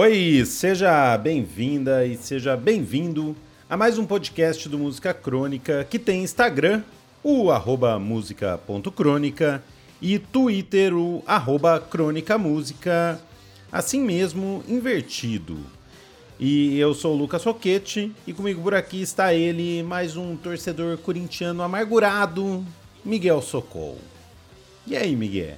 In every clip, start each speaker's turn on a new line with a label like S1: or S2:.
S1: Oi, seja bem-vinda e seja bem-vindo a mais um podcast do Música Crônica que tem Instagram, o arroba música.crônica e Twitter, o arroba crônica música, assim mesmo invertido. E eu sou o Lucas Roquete e comigo por aqui está ele, mais um torcedor corintiano amargurado, Miguel Socol. E aí, Miguel?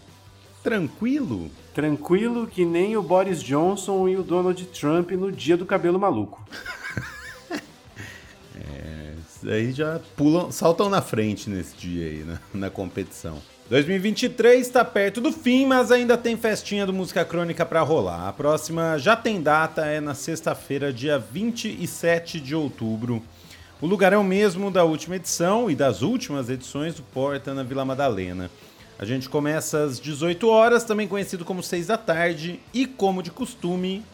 S1: Tranquilo?
S2: Tranquilo que nem o Boris Johnson e o Donald Trump no dia do cabelo maluco.
S1: é, aí já pulam, saltam na frente nesse dia aí, na, na competição. 2023 está perto do fim, mas ainda tem festinha do Música Crônica para rolar. A próxima já tem data, é na sexta-feira, dia 27 de outubro. O lugar é o mesmo da última edição e das últimas edições do Porta na Vila Madalena. A gente começa às 18 horas, também conhecido como 6 da tarde, e como de costume,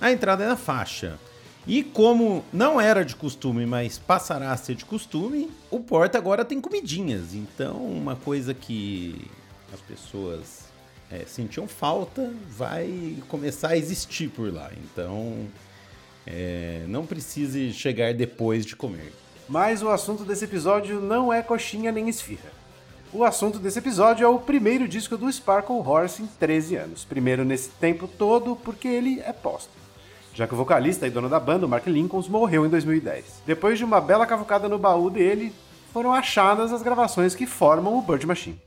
S1: a entrada é na faixa. E como não era de costume, mas passará a ser de costume, o Porta agora tem comidinhas. Então, uma coisa que as pessoas é, sentiam falta vai começar a existir por lá. Então, é, não precise chegar depois de comer.
S2: Mas o assunto desse episódio não é coxinha nem esfirra. O assunto desse episódio é o primeiro disco do Sparkle Horse em 13 anos. Primeiro nesse tempo todo, porque ele é póstumo já que o vocalista e dono da banda, o Mark Lincolns, morreu em 2010. Depois de uma bela cavucada no baú dele, foram achadas as gravações que formam o Bird Machine.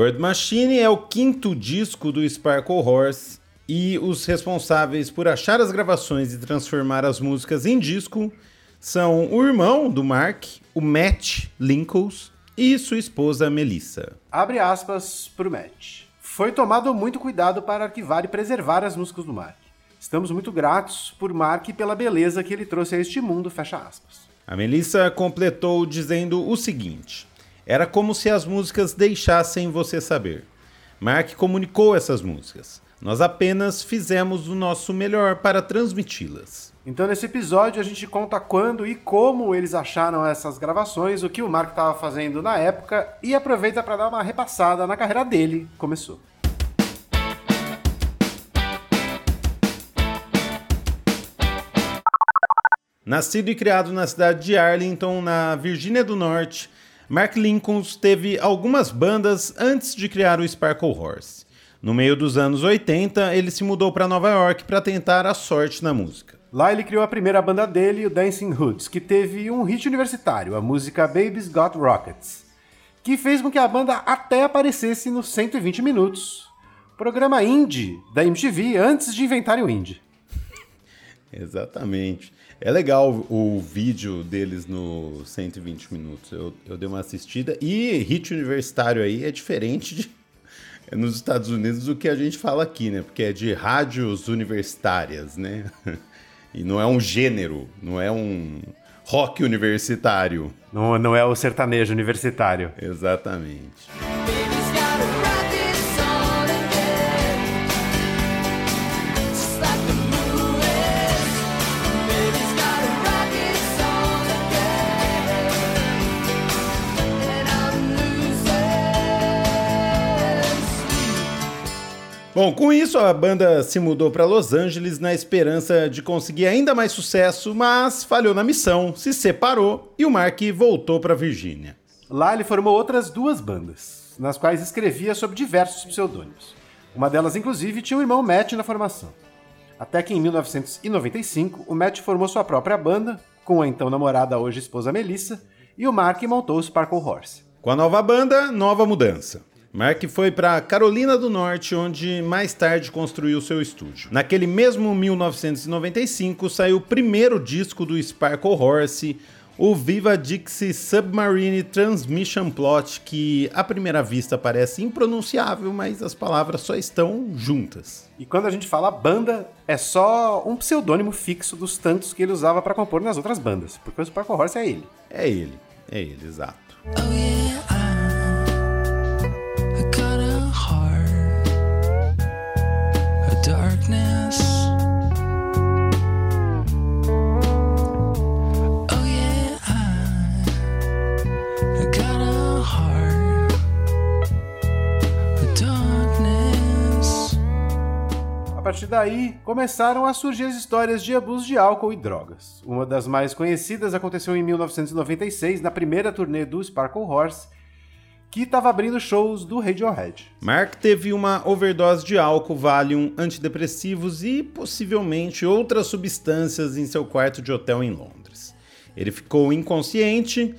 S1: Bird Machine é o quinto disco do Sparkle Horse e os responsáveis por achar as gravações e transformar as músicas em disco são o irmão do Mark, o Matt Lincolns, e sua esposa Melissa.
S2: Abre aspas para o Matt. Foi tomado muito cuidado para arquivar e preservar as músicas do Mark. Estamos muito gratos por Mark e pela beleza que ele trouxe a este mundo, fecha aspas.
S1: A Melissa completou dizendo o seguinte: era como se as músicas deixassem você saber. Mark comunicou essas músicas. Nós apenas fizemos o nosso melhor para transmiti-las.
S2: Então, nesse episódio, a gente conta quando e como eles acharam essas gravações, o que o Mark estava fazendo na época e aproveita para dar uma repassada na carreira dele. Começou.
S1: Nascido e criado na cidade de Arlington, na Virgínia do Norte, Mark Lincoln teve algumas bandas antes de criar o Sparkle Horse. No meio dos anos 80, ele se mudou para Nova York para tentar a sorte na música.
S2: Lá ele criou a primeira banda dele, o Dancing Hoods, que teve um hit universitário, a música Babies Got Rockets, que fez com que a banda até aparecesse no 120 Minutos, programa indie da MTV antes de inventarem o indie.
S1: Exatamente. É legal o vídeo deles no 120 minutos. Eu, eu dei uma assistida. E hit universitário aí é diferente de, é nos Estados Unidos do que a gente fala aqui, né? Porque é de rádios universitárias, né? E não é um gênero, não é um rock universitário.
S2: Não, não é o sertanejo universitário.
S1: Exatamente. Bom, com isso a banda se mudou para Los Angeles na esperança de conseguir ainda mais sucesso, mas falhou na missão, se separou e o Mark voltou para Virgínia.
S2: Lá ele formou outras duas bandas, nas quais escrevia sob diversos pseudônimos. Uma delas, inclusive, tinha o irmão Matt na formação. Até que em 1995, o Matt formou sua própria banda, com a então namorada, hoje esposa Melissa, e o Mark montou o Sparkle Horse.
S1: Com a nova banda, nova mudança. Mark foi para Carolina do Norte, onde mais tarde construiu seu estúdio. Naquele mesmo 1995 saiu o primeiro disco do Sparkle Horse, o Viva Dixie Submarine Transmission Plot, que à primeira vista parece impronunciável, mas as palavras só estão juntas.
S2: E quando a gente fala banda, é só um pseudônimo fixo dos tantos que ele usava para compor nas outras bandas, porque o Sparkle Horse é ele.
S1: É ele, é ele, exato. Oh, yeah.
S2: Daí, começaram a surgir as histórias de abuso de álcool e drogas. Uma das mais conhecidas aconteceu em 1996, na primeira turnê do Sparkle Horse, que estava abrindo shows do Radiohead.
S1: Mark teve uma overdose de álcool, Valium, antidepressivos e possivelmente outras substâncias em seu quarto de hotel em Londres. Ele ficou inconsciente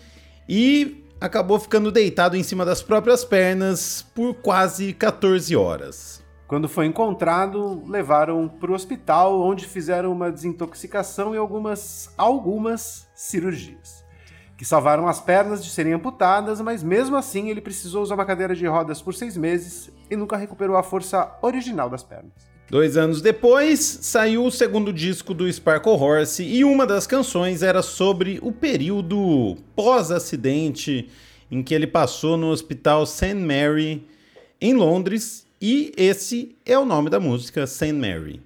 S1: e acabou ficando deitado em cima das próprias pernas por quase 14 horas.
S2: Quando foi encontrado, levaram para o hospital, onde fizeram uma desintoxicação e algumas, algumas cirurgias que salvaram as pernas de serem amputadas, mas mesmo assim ele precisou usar uma cadeira de rodas por seis meses e nunca recuperou a força original das pernas.
S1: Dois anos depois, saiu o segundo disco do Sparkle Horse e uma das canções era sobre o período pós-acidente em que ele passou no Hospital St. Mary, em Londres, e esse é o nome da música, St. Mary.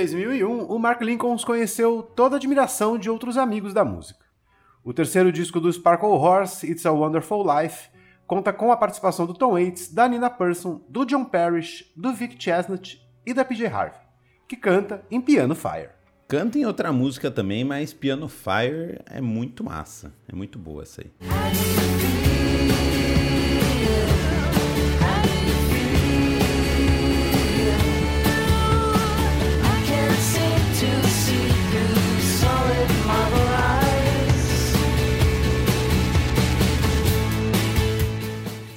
S2: 2001, o Mark Lincoln conheceu toda a admiração de outros amigos da música. O terceiro disco do Sparkle Horse, It's a Wonderful Life, conta com a participação do Tom Waits, da Nina Persson, do John Parrish, do Vic Chestnut e da PJ Harvey, que canta em Piano Fire.
S1: Canta em outra música também, mas Piano Fire é muito massa. É muito boa essa aí.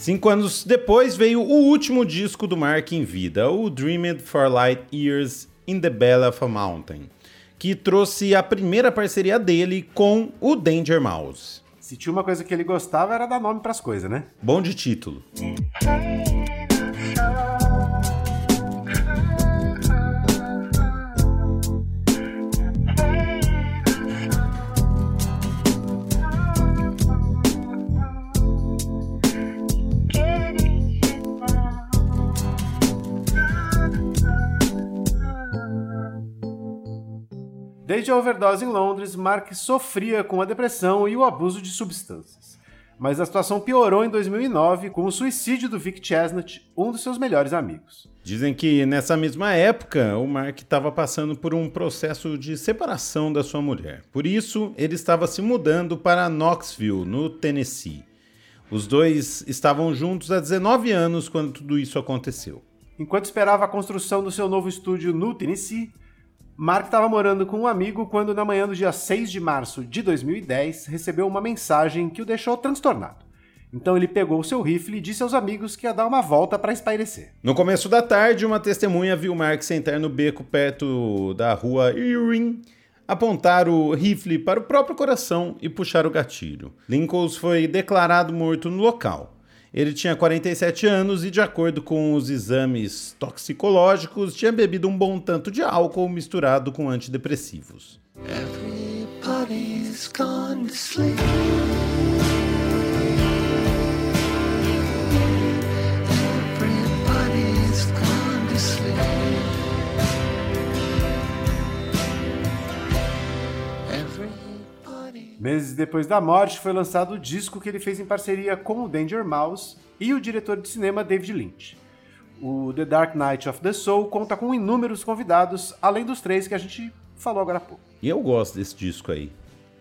S1: Cinco anos depois veio o último disco do Mark em vida, o Dreamed for Light Years in the Belly of a Mountain, que trouxe a primeira parceria dele com o Danger Mouse.
S2: Se tinha uma coisa que ele gostava era dar nome para as coisas, né?
S1: Bom de título.
S2: Desde a overdose em Londres, Mark sofria com a depressão e o abuso de substâncias. Mas a situação piorou em 2009 com o suicídio do Vic Chestnut, um dos seus melhores amigos.
S1: Dizem que nessa mesma época o Mark estava passando por um processo de separação da sua mulher. Por isso, ele estava se mudando para Knoxville, no Tennessee. Os dois estavam juntos há 19 anos quando tudo isso aconteceu.
S2: Enquanto esperava a construção do seu novo estúdio no Tennessee, Mark estava morando com um amigo quando, na manhã do dia 6 de março de 2010, recebeu uma mensagem que o deixou transtornado. Então ele pegou seu rifle e disse aos amigos que ia dar uma volta para espairecer.
S1: No começo da tarde, uma testemunha viu Mark sentar no beco perto da rua Irwin, apontar o rifle para o próprio coração e puxar o gatilho. Lincoln foi declarado morto no local. Ele tinha 47 anos e, de acordo com os exames toxicológicos, tinha bebido um bom tanto de álcool misturado com antidepressivos. Everybody's gone to sleep.
S2: Meses depois da morte, foi lançado o disco que ele fez em parceria com o Danger Mouse e o diretor de cinema David Lynch. O The Dark Knight of the Soul conta com inúmeros convidados, além dos três que a gente falou agora há pouco.
S1: E eu gosto desse disco aí.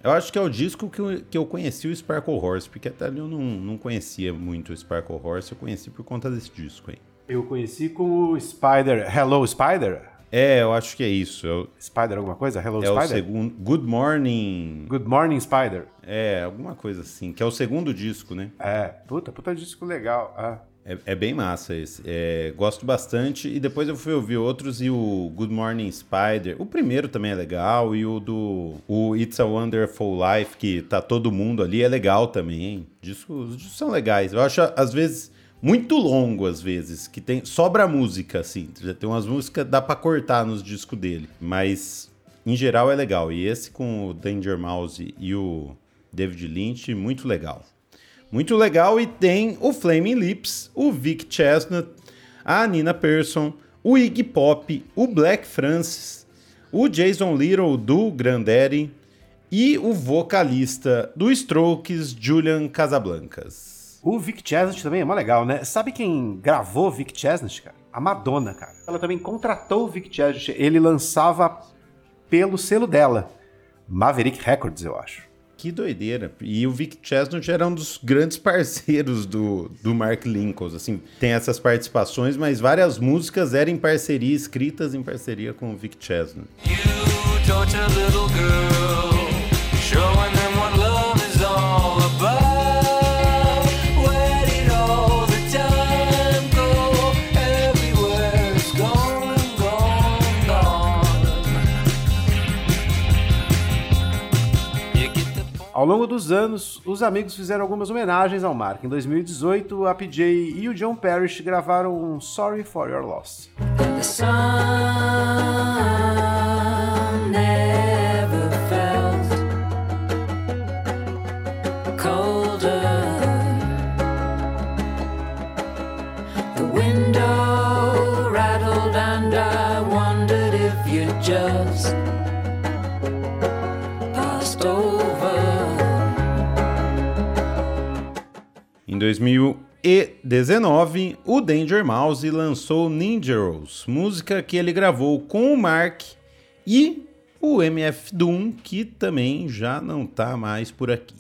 S1: Eu acho que é o disco que eu, que eu conheci o Sparkle Horse, porque até ali eu não, não conhecia muito o Sparkle Horse, eu conheci por conta desse disco aí.
S2: Eu conheci com o Spider, Hello Spider,
S1: é, eu acho que é isso. Eu...
S2: Spider alguma coisa? Hello
S1: é
S2: Spider?
S1: É o segundo... Good Morning...
S2: Good Morning Spider.
S1: É, alguma coisa assim. Que é o segundo disco, né?
S2: É, puta, puta disco legal. Ah.
S1: É, é, bem massa esse. É, gosto bastante. E depois eu fui ouvir outros e o Good Morning Spider. O primeiro também é legal. E o do o It's a Wonderful Life, que tá todo mundo ali, é legal também. Discos, os discos são legais. Eu acho, às vezes muito longo às vezes, que tem sobra música assim, já tem umas músicas dá para cortar nos discos dele, mas em geral é legal. E esse com o Danger Mouse e o David Lynch, muito legal. Muito legal e tem o Flaming Lips, o Vic Chestnut, a Nina Persson, o Iggy Pop, o Black Francis, o Jason Little do Grandaddy e o vocalista do Strokes, Julian Casablancas.
S2: O Vic Chestnut também é mó legal, né? Sabe quem gravou Vic Chestnut, cara? A Madonna, cara. Ela também contratou o Vic Chestnut. Ele lançava pelo selo dela. Maverick Records, eu acho.
S1: Que doideira. E o Vic Chestnut era um dos grandes parceiros do, do Mark Lincoln. Assim, tem essas participações, mas várias músicas eram em parceria, escritas em parceria com o Vic Chestnut.
S2: Ao longo dos anos, os amigos fizeram algumas homenagens ao Mark. Em 2018, a PJ e o John Parrish gravaram um Sorry for Your Loss.
S1: 2019, o Danger Mouse lançou Ninja Rose, música que ele gravou com o Mark e o MF Doom, que também já não tá mais por aqui.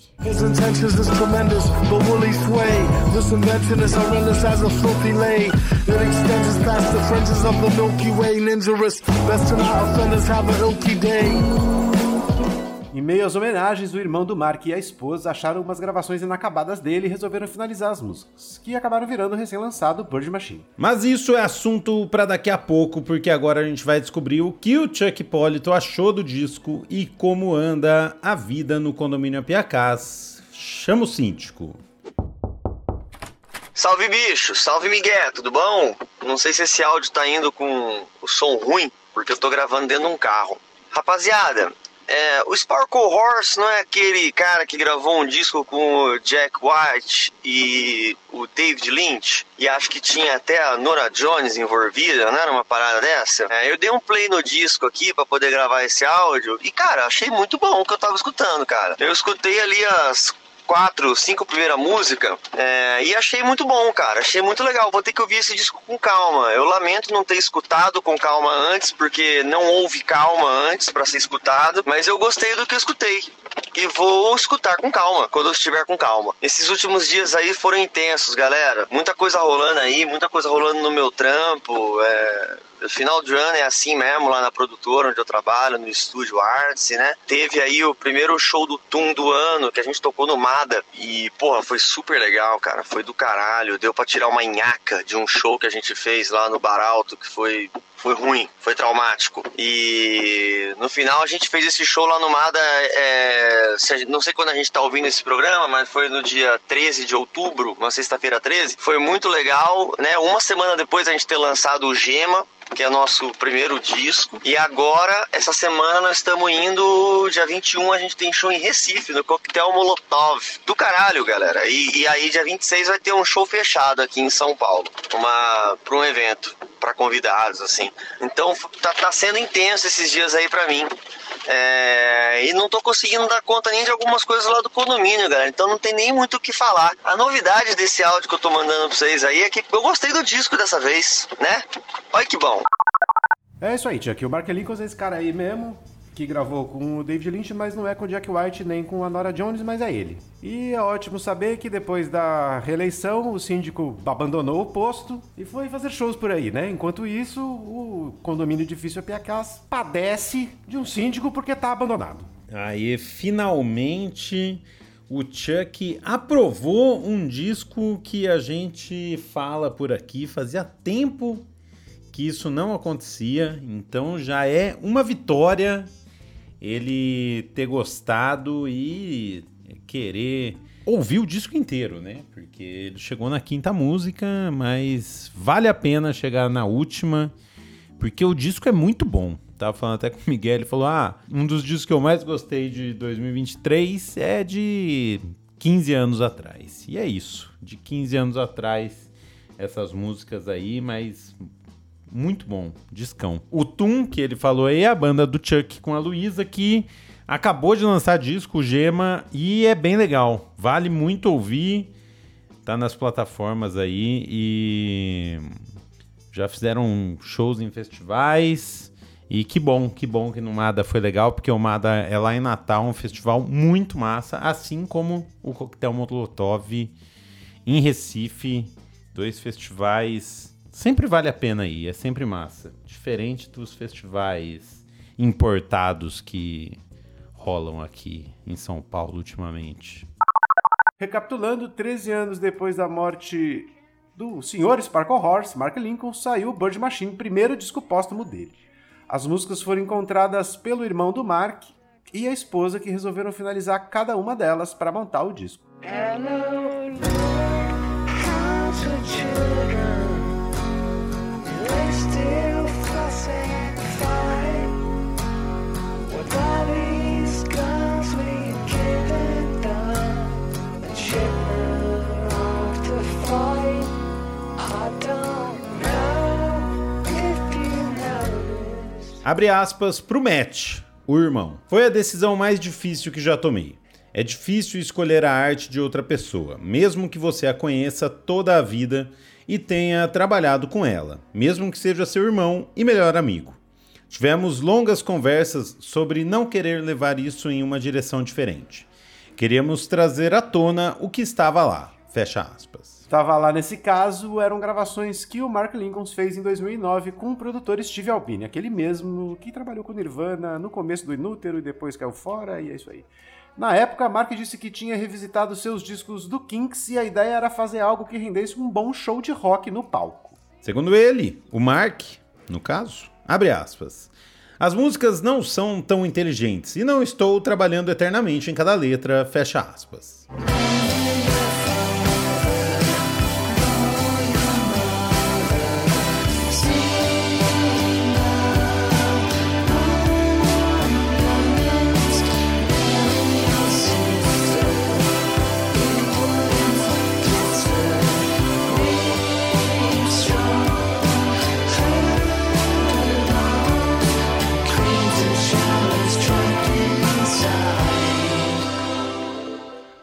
S1: Em meio às homenagens, o irmão do Mark e a esposa acharam umas gravações inacabadas dele e resolveram finalizar as músicas, que acabaram virando recém-lançado Bird Machine. Mas isso é assunto para daqui a pouco, porque agora a gente vai descobrir o que o Chuck Polito achou do disco e como anda a vida no condomínio Apiacás. Chama o síndico.
S3: Salve bicho, salve Miguel, tudo bom? Não sei se esse áudio tá indo com o som ruim, porque eu tô gravando dentro de um carro. Rapaziada, é, o Sparkle Horse não é aquele cara que gravou um disco com o Jack White e o David Lynch? E acho que tinha até a Nora Jones envolvida, não era uma parada dessa? É, eu dei um play no disco aqui para poder gravar esse áudio e, cara, achei muito bom o que eu tava escutando, cara. Eu escutei ali as quatro, cinco primeira música é, e achei muito bom, cara. Achei muito legal. Vou ter que ouvir esse disco com calma. Eu lamento não ter escutado com calma antes, porque não houve calma antes para ser escutado, mas eu gostei do que eu escutei. E vou escutar com calma, quando eu estiver com calma. Esses últimos dias aí foram intensos, galera. Muita coisa rolando aí, muita coisa rolando no meu trampo. É final de ano é assim mesmo, lá na produtora onde eu trabalho, no estúdio Arts, né? Teve aí o primeiro show do Tum do ano, que a gente tocou no Mada. E, porra, foi super legal, cara. Foi do caralho. Deu pra tirar uma nhaca de um show que a gente fez lá no Bar Alto, que foi foi ruim, foi traumático. E no final a gente fez esse show lá no Mada, é, não sei quando a gente tá ouvindo esse programa, mas foi no dia 13 de outubro, uma sexta-feira 13. Foi muito legal, né? Uma semana depois a gente ter lançado o Gema, que é nosso primeiro disco. E agora, essa semana, nós estamos indo, dia 21, a gente tem show em Recife, no Coquetel Molotov. Do caralho, galera. E, e aí, dia 26, vai ter um show fechado aqui em São Paulo, para um evento, para convidados, assim. Então, tá, tá sendo intenso esses dias aí para mim. É, e não tô conseguindo dar conta nem de algumas coisas lá do condomínio, galera. Então não tem nem muito o que falar. A novidade desse áudio que eu tô mandando pra vocês aí é que eu gostei do disco dessa vez, né? Olha que bom.
S2: É isso aí, Chuck. O Mark Lincoln é esse cara aí mesmo que gravou com o David Lynch, mas não é com o Jack White nem com a Nora Jones, mas é ele. E é ótimo saber que depois da reeleição o síndico abandonou o posto e foi fazer shows por aí, né? Enquanto isso, o condomínio edifício Piacás padece de um síndico porque tá abandonado.
S1: Aí, finalmente, o Chuck aprovou um disco que a gente fala por aqui fazia tempo que isso não acontecia, então já é uma vitória ele ter gostado e querer ouvir o disco inteiro, né? Porque ele chegou na quinta música, mas vale a pena chegar na última, porque o disco é muito bom. Tava falando até com o Miguel, ele falou: Ah, um dos discos que eu mais gostei de 2023 é de 15 anos atrás. E é isso, de 15 anos atrás, essas músicas aí, mas muito bom, discão. O Tum, que ele falou aí, é a banda do Chuck com a Luísa, que acabou de lançar disco, Gema, e é bem legal. Vale muito ouvir, tá nas plataformas aí e já fizeram shows em festivais. E que bom, que bom que no Mada foi legal, porque o Mada é lá em Natal, um festival muito massa, assim como o Coquetel Molotov em Recife, dois festivais. Sempre vale a pena ir, é sempre massa. Diferente dos festivais importados que rolam aqui em São Paulo ultimamente.
S2: Recapitulando, 13 anos depois da morte do senhor Sparkle Horse, Mark Lincoln, saiu Bird Machine, primeiro disco póstumo dele. As músicas foram encontradas pelo irmão do Mark e a esposa que resolveram finalizar cada uma delas para montar o disco.
S1: Abre aspas pro Matt, o irmão. Foi a decisão mais difícil que já tomei. É difícil escolher a arte de outra pessoa, mesmo que você a conheça toda a vida e tenha trabalhado com ela, mesmo que seja seu irmão e melhor amigo. Tivemos longas conversas sobre não querer levar isso em uma direção diferente. Queríamos trazer à tona o que estava lá. Fecha aspas
S2: estava lá nesse caso eram gravações que o Mark Lincoln fez em 2009 com o produtor Steve Albini, aquele mesmo que trabalhou com Nirvana no começo do Inútero e depois caiu fora, e é isso aí. Na época, Mark disse que tinha revisitado seus discos do Kinks e a ideia era fazer algo que rendesse um bom show de rock no palco.
S1: Segundo ele, o Mark, no caso, abre aspas. As músicas não são tão inteligentes e não estou trabalhando eternamente em cada letra, fecha aspas.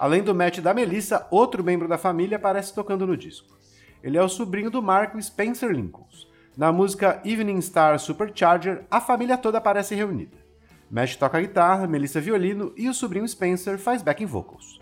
S2: Além do Matt da Melissa, outro membro da família aparece tocando no disco. Ele é o sobrinho do Mark Spencer Lincoln. Na música Evening Star Supercharger, a família toda aparece reunida. Matt toca guitarra, Melissa violino e o sobrinho Spencer faz backing vocals.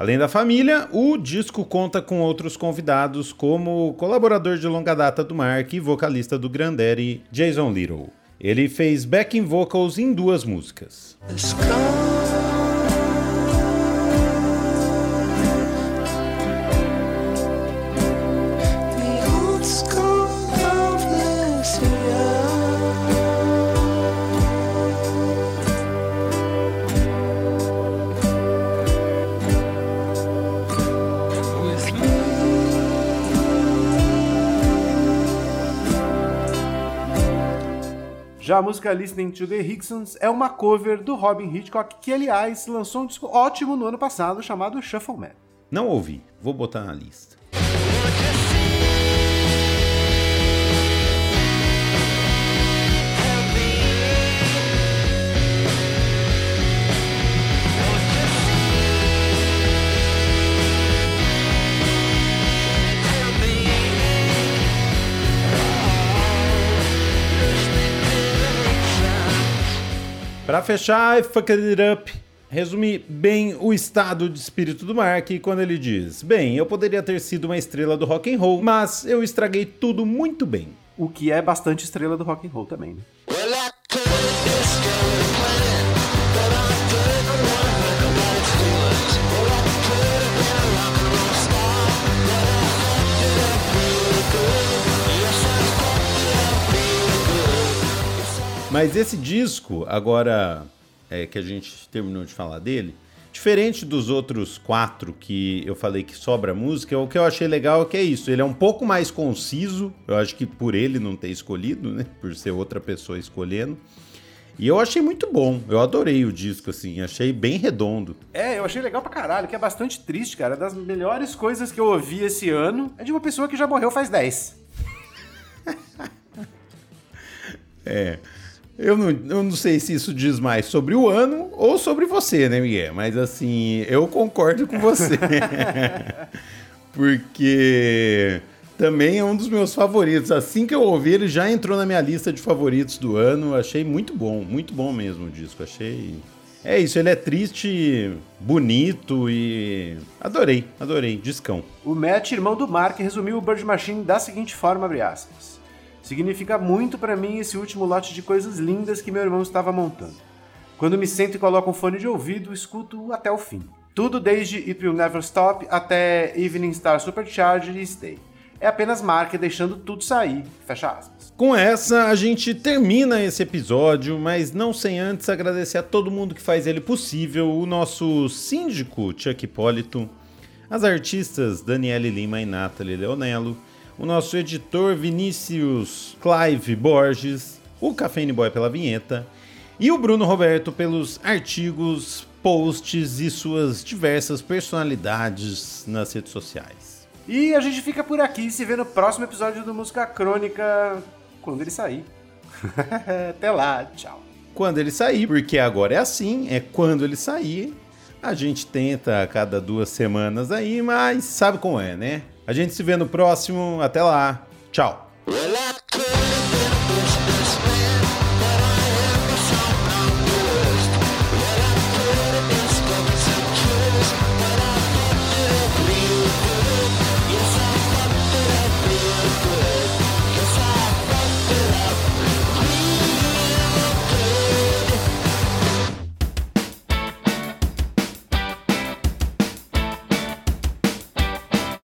S1: Além da família, o disco conta com outros convidados, como colaborador de longa data do Mark e vocalista do Grandaddy, Jason Little. Ele fez backing vocals em duas músicas.
S2: Já a música Listening to the Hicksons é uma cover do Robin Hitchcock, que aliás lançou um disco ótimo no ano passado chamado Shuffle Man.
S1: Não ouvi, vou botar na lista. Para fechar, I Fucked It Up resume bem o estado de espírito do Mark quando ele diz: Bem, eu poderia ter sido uma estrela do rock and roll, mas eu estraguei tudo muito bem.
S2: O que é bastante estrela do rock and roll também, né?
S1: Mas esse disco, agora é, que a gente terminou de falar dele, diferente dos outros quatro que eu falei que sobra música, o que eu achei legal é que é isso. Ele é um pouco mais conciso, eu acho que por ele não ter escolhido, né? Por ser outra pessoa escolhendo. E eu achei muito bom. Eu adorei o disco, assim. Achei bem redondo.
S2: É, eu achei legal pra caralho, que é bastante triste, cara. Das melhores coisas que eu ouvi esse ano é de uma pessoa que já morreu faz 10.
S1: é. Eu não, eu não sei se isso diz mais sobre o ano ou sobre você, né, Miguel? Mas assim, eu concordo com você. Porque também é um dos meus favoritos. Assim que eu ouvi, ele já entrou na minha lista de favoritos do ano. Achei muito bom, muito bom mesmo o disco. Achei. É isso, ele é triste, bonito e. Adorei, adorei. Discão.
S2: O Matt, irmão do Mark, resumiu o Bird Machine da seguinte forma: abre aspas. Significa muito para mim esse último lote de coisas lindas que meu irmão estava montando. Quando me sento e coloco um fone de ouvido, escuto até o fim. Tudo desde It Will Never Stop até Evening Star Supercharged e Stay é apenas marca deixando tudo sair. Fecha aspas.
S1: Com essa, a gente termina esse episódio, mas não sem antes agradecer a todo mundo que faz ele possível, o nosso síndico Chuck Hipólito, as artistas Daniele Lima e Nathalie Leonello, o nosso editor Vinícius Clive Borges, o Cafeine Boy pela vinheta e o Bruno Roberto pelos artigos, posts e suas diversas personalidades nas redes sociais.
S2: E a gente fica por aqui se vê no próximo episódio do Música Crônica quando ele sair. Até lá, tchau.
S1: Quando ele sair, porque agora é assim, é quando ele sair. A gente tenta a cada duas semanas aí, mas sabe como é, né? A gente se vê no próximo. Até lá. Tchau.